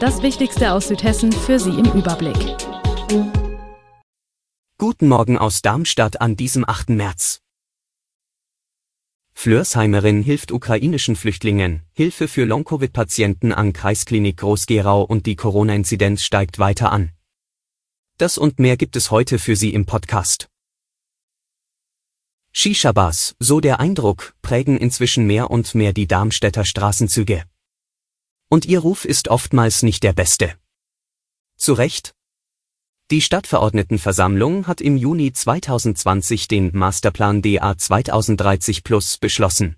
Das Wichtigste aus Südhessen für Sie im Überblick. Guten Morgen aus Darmstadt an diesem 8. März. Flörsheimerin hilft ukrainischen Flüchtlingen, Hilfe für Long-Covid-Patienten an Kreisklinik Groß-Gerau und die Corona-Inzidenz steigt weiter an. Das und mehr gibt es heute für Sie im Podcast. Shisha-Bars, so der Eindruck, prägen inzwischen mehr und mehr die Darmstädter Straßenzüge. Und ihr Ruf ist oftmals nicht der beste. Zu Recht? Die Stadtverordnetenversammlung hat im Juni 2020 den Masterplan DA 2030 Plus beschlossen.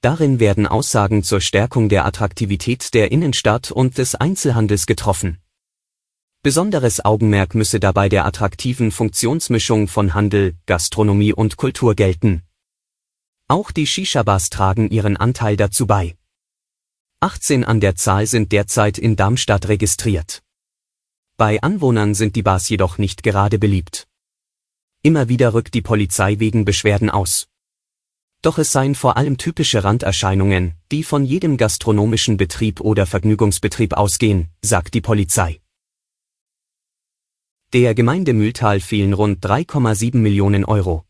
Darin werden Aussagen zur Stärkung der Attraktivität der Innenstadt und des Einzelhandels getroffen. Besonderes Augenmerk müsse dabei der attraktiven Funktionsmischung von Handel, Gastronomie und Kultur gelten. Auch die Shisha-Bars tragen ihren Anteil dazu bei. 18 an der Zahl sind derzeit in Darmstadt registriert. Bei Anwohnern sind die Bars jedoch nicht gerade beliebt. Immer wieder rückt die Polizei wegen Beschwerden aus. Doch es seien vor allem typische Randerscheinungen, die von jedem gastronomischen Betrieb oder Vergnügungsbetrieb ausgehen, sagt die Polizei. Der Gemeinde Mühltal fehlen rund 3,7 Millionen Euro.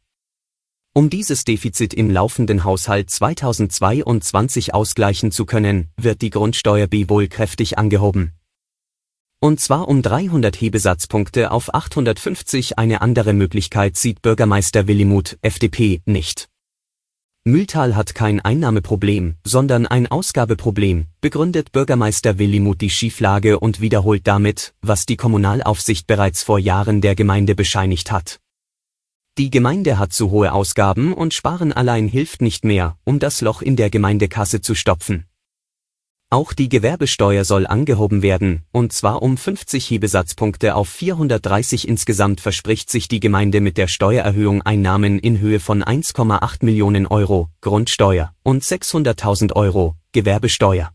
Um dieses Defizit im laufenden Haushalt 2022 ausgleichen zu können, wird die Grundsteuer B wohl kräftig angehoben. Und zwar um 300 Hebesatzpunkte auf 850 eine andere Möglichkeit sieht Bürgermeister Willimuth, FDP, nicht. Mühltal hat kein Einnahmeproblem, sondern ein Ausgabeproblem, begründet Bürgermeister Willimuth die Schieflage und wiederholt damit, was die Kommunalaufsicht bereits vor Jahren der Gemeinde bescheinigt hat. Die Gemeinde hat zu hohe Ausgaben und Sparen allein hilft nicht mehr, um das Loch in der Gemeindekasse zu stopfen. Auch die Gewerbesteuer soll angehoben werden, und zwar um 50 Hebesatzpunkte auf 430 insgesamt verspricht sich die Gemeinde mit der Steuererhöhung Einnahmen in Höhe von 1,8 Millionen Euro Grundsteuer und 600.000 Euro Gewerbesteuer.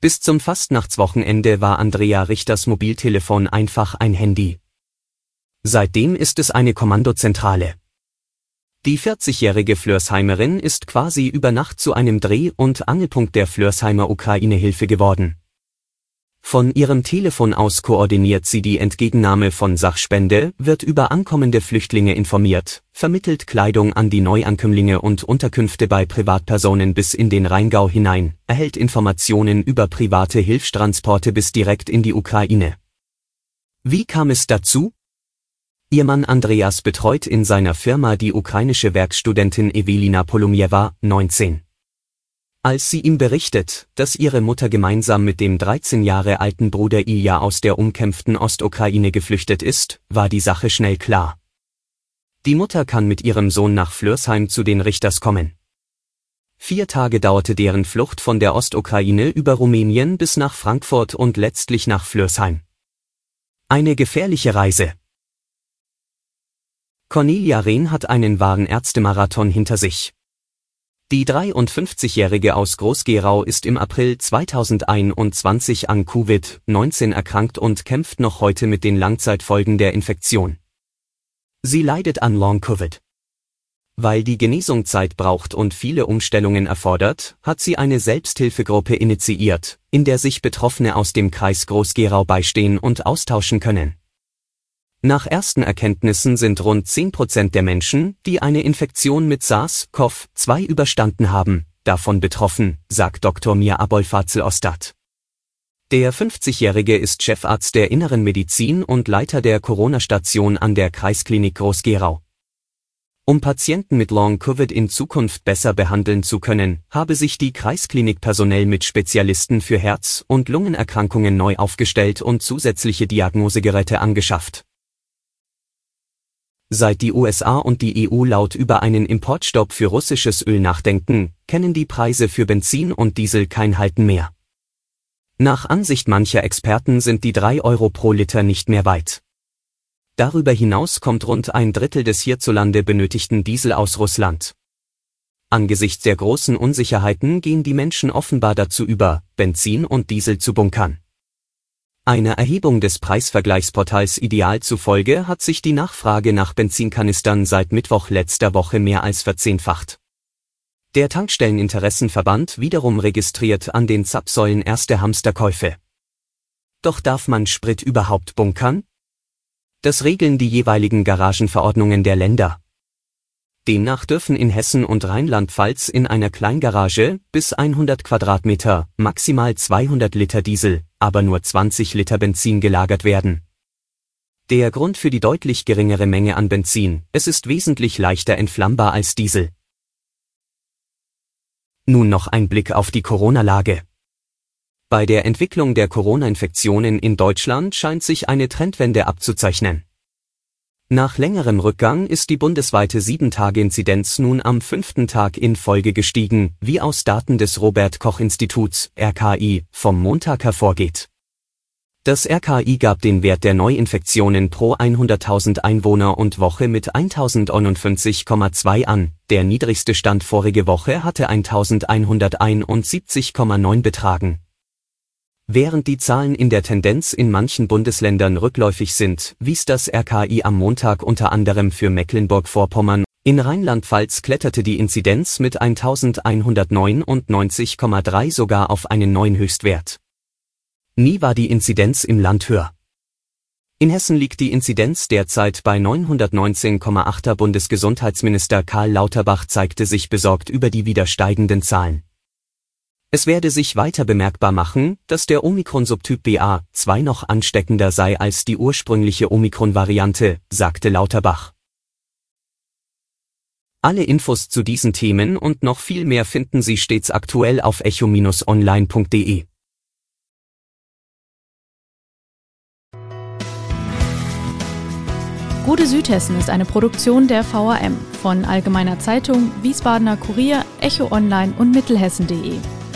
Bis zum Fastnachtswochenende war Andrea Richters Mobiltelefon einfach ein Handy. Seitdem ist es eine Kommandozentrale. Die 40-jährige Flörsheimerin ist quasi über Nacht zu einem Dreh- und Angelpunkt der Flörsheimer Ukraine-Hilfe geworden. Von ihrem Telefon aus koordiniert sie die Entgegennahme von Sachspende, wird über ankommende Flüchtlinge informiert, vermittelt Kleidung an die Neuankömmlinge und Unterkünfte bei Privatpersonen bis in den Rheingau hinein, erhält Informationen über private Hilfstransporte bis direkt in die Ukraine. Wie kam es dazu? Ihr Mann Andreas betreut in seiner Firma die ukrainische Werkstudentin Evelina Polumjewa, 19. Als sie ihm berichtet, dass ihre Mutter gemeinsam mit dem 13 Jahre alten Bruder Ilja aus der umkämpften Ostukraine geflüchtet ist, war die Sache schnell klar. Die Mutter kann mit ihrem Sohn nach Flörsheim zu den Richters kommen. Vier Tage dauerte deren Flucht von der Ostukraine über Rumänien bis nach Frankfurt und letztlich nach Flörsheim. Eine gefährliche Reise. Cornelia Rehn hat einen wahren Ärztemarathon hinter sich. Die 53-Jährige aus Groß-Gerau ist im April 2021 an Covid-19 erkrankt und kämpft noch heute mit den Langzeitfolgen der Infektion. Sie leidet an Long-Covid. Weil die Genesung Zeit braucht und viele Umstellungen erfordert, hat sie eine Selbsthilfegruppe initiiert, in der sich Betroffene aus dem Kreis Groß-Gerau beistehen und austauschen können. Nach ersten Erkenntnissen sind rund 10 Prozent der Menschen, die eine Infektion mit SARS-CoV-2 überstanden haben, davon betroffen, sagt Dr. Mir Abolfazl-Ostat. Der 50-Jährige ist Chefarzt der Inneren Medizin und Leiter der Corona-Station an der Kreisklinik Groß-Gerau. Um Patienten mit Long-Covid in Zukunft besser behandeln zu können, habe sich die Kreisklinik personell mit Spezialisten für Herz- und Lungenerkrankungen neu aufgestellt und zusätzliche Diagnosegeräte angeschafft. Seit die USA und die EU laut über einen Importstopp für russisches Öl nachdenken, kennen die Preise für Benzin und Diesel kein Halten mehr. Nach Ansicht mancher Experten sind die 3 Euro pro Liter nicht mehr weit. Darüber hinaus kommt rund ein Drittel des hierzulande benötigten Diesel aus Russland. Angesichts der großen Unsicherheiten gehen die Menschen offenbar dazu über, Benzin und Diesel zu bunkern. Einer Erhebung des Preisvergleichsportals Ideal zufolge hat sich die Nachfrage nach Benzinkanistern seit Mittwoch letzter Woche mehr als verzehnfacht. Der Tankstelleninteressenverband wiederum registriert an den Zapfsäulen erste Hamsterkäufe. Doch darf man Sprit überhaupt bunkern? Das regeln die jeweiligen Garagenverordnungen der Länder. Demnach dürfen in Hessen und Rheinland-Pfalz in einer Kleingarage bis 100 Quadratmeter maximal 200 Liter Diesel, aber nur 20 Liter Benzin gelagert werden. Der Grund für die deutlich geringere Menge an Benzin, es ist wesentlich leichter entflammbar als Diesel. Nun noch ein Blick auf die Corona-Lage. Bei der Entwicklung der Corona-Infektionen in Deutschland scheint sich eine Trendwende abzuzeichnen. Nach längerem Rückgang ist die bundesweite 7-Tage-Inzidenz nun am fünften Tag in Folge gestiegen, wie aus Daten des Robert Koch Instituts RKI vom Montag hervorgeht das RKI gab den Wert der Neuinfektionen pro 100.000 Einwohner und Woche mit 1051,2 an, der niedrigste Stand vorige Woche hatte 1171,9 betragen. Während die Zahlen in der Tendenz in manchen Bundesländern rückläufig sind, wies das RKI am Montag unter anderem für Mecklenburg-Vorpommern in Rheinland-Pfalz kletterte die Inzidenz mit 1199,3 sogar auf einen neuen Höchstwert Nie war die Inzidenz im Land höher. In Hessen liegt die Inzidenz derzeit bei 919,8. Bundesgesundheitsminister Karl Lauterbach zeigte sich besorgt über die wieder steigenden Zahlen. Es werde sich weiter bemerkbar machen, dass der Omikron-Subtyp BA2 noch ansteckender sei als die ursprüngliche Omikron-Variante, sagte Lauterbach. Alle Infos zu diesen Themen und noch viel mehr finden Sie stets aktuell auf echo-online.de. Gute Südhessen ist eine Produktion der VAM von Allgemeiner Zeitung, Wiesbadener Kurier, Echo Online und Mittelhessen.de.